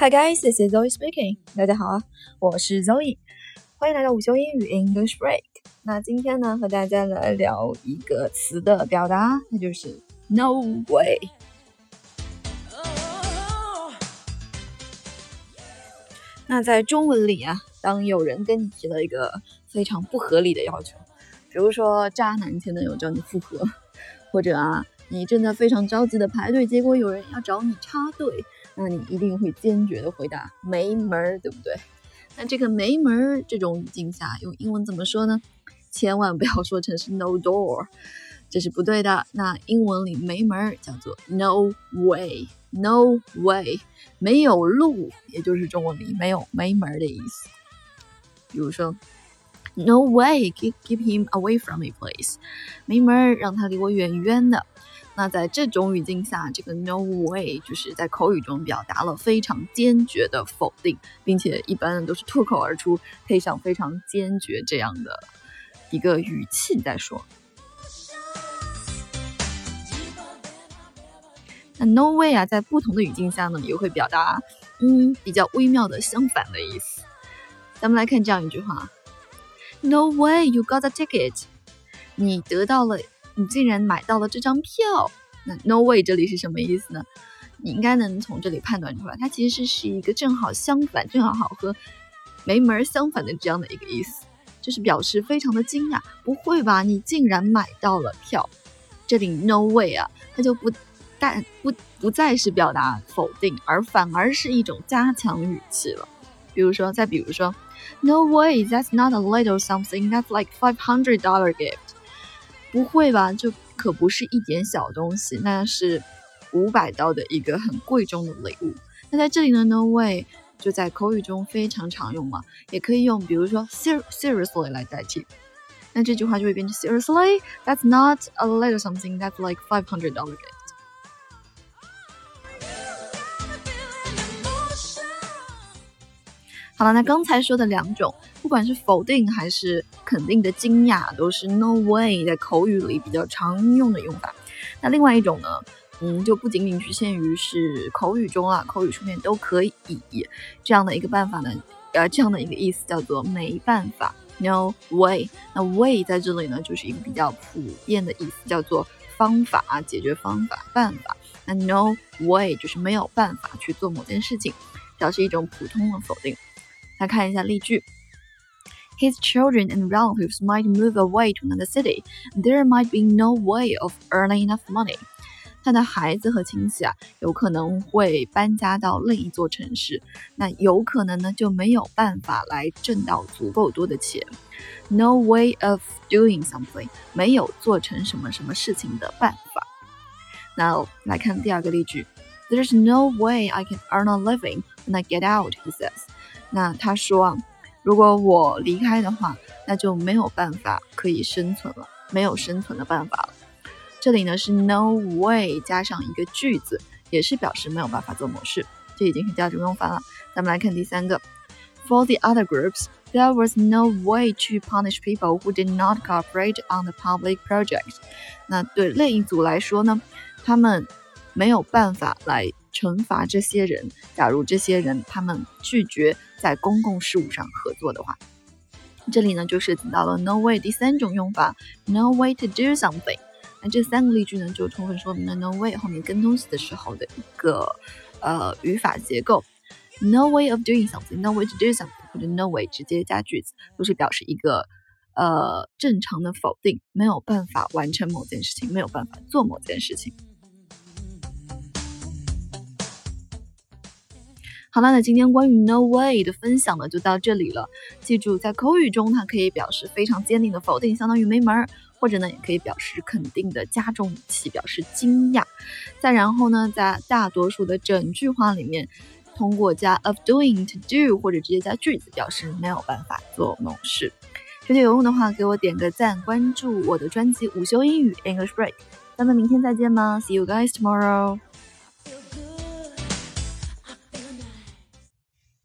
Hi guys, this is Zoe speaking. 大家好啊，我是 Zoe，欢迎来到午休英语 English Break。那今天呢，和大家来聊一个词的表达，那就是 No way。那在中文里啊，当有人跟你提了一个非常不合理的要求，比如说渣男前男友找你复合，或者啊，你正在非常着急的排队，结果有人要找你插队。那你一定会坚决的回答没门儿，对不对？那这个没门儿这种语境下，用英文怎么说呢？千万不要说成是 no door，这是不对的。那英文里没门儿叫做 no way，no way，没有路，也就是中文里没有没门儿的意思。比如说，no way，keep keep him away from me please，没门儿，让他离我远远的。那在这种语境下，这个 no way 就是在口语中表达了非常坚决的否定，并且一般都是脱口而出，配上非常坚决这样的一个语气在说。那 no way 啊，在不同的语境下呢，也会表达嗯比较微妙的相反的意思。咱们来看这样一句话：No way you got a ticket，你得到了。你竟然买到了这张票，那 no way 这里是什么意思呢？你应该能从这里判断出来，它其实是是一个正好相反、正好好和没门相反的这样的一个意思，就是表示非常的惊讶，不会吧？你竟然买到了票，这里 no way 啊，它就不但不不再是表达否定，而反而是一种加强语气了。比如说，再比如说，no way，that's not a little something，that's like five hundred dollar gift。不会吧？这可不是一点小东西，那是五百刀的一个很贵重的礼物。那在这里呢，no way 就在口语中非常常用嘛，也可以用比如说 seriously 来代替。那这句话就会变成 seriously，that's not a little something，that's like five hundred dollar gift。好了，那刚才说的两种，不管是否定还是肯定的惊讶，都是 no way 在口语里比较常用的用法。那另外一种呢，嗯，就不仅仅局限于是口语中啊，口语书面都可以这样的一个办法呢，呃，这样的一个意思叫做没办法，no way。那 way 在这里呢，就是一个比较普遍的意思，叫做方法、解决方法、办法。那 no way 就是没有办法去做某件事情，表示一种普通的否定。来看一下例句。His children and relatives might move away to another city. There might be no way of earning enough money. 他的孩子和亲戚啊，有可能会搬家到另一座城市，那有可能呢就没有办法来挣到足够多的钱。No way of doing something，没有做成什么什么事情的办法。那来看第二个例句：There's no way I can earn a living when I get out. He says. 那他说，如果我离开的话，那就没有办法可以生存了，没有生存的办法了。这里呢是 no way 加上一个句子，也是表示没有办法做某事，这已经是第二种用法了。咱们来看第三个，For the other groups, there was no way to punish people who did not cooperate on the public project。那对另一组来说呢，他们没有办法来。惩罚这些人，假如这些人他们拒绝在公共事务上合作的话，这里呢就涉及到了 no way 第三种用法，no way to do something。那这三个例句呢，就充分说明了 no way 后面跟东西的时候的一个呃语法结构。no way of doing something，no way to do something，或者 no way 直接加句子，都是表示一个呃正常的否定，没有办法完成某件事情，没有办法做某件事情。好了，那今天关于 no way 的分享呢，就到这里了。记住，在口语中，它可以表示非常坚定的否定，相当于没门儿；或者呢，也可以表示肯定的加重语气，表示惊讶。再然后呢，在大多数的整句话里面，通过加 of doing to do，或者直接加句子，表示没有办法做某事。觉得有用的话，给我点个赞，关注我的专辑午休英语 English Break。咱们明天再见吧，See you guys tomorrow。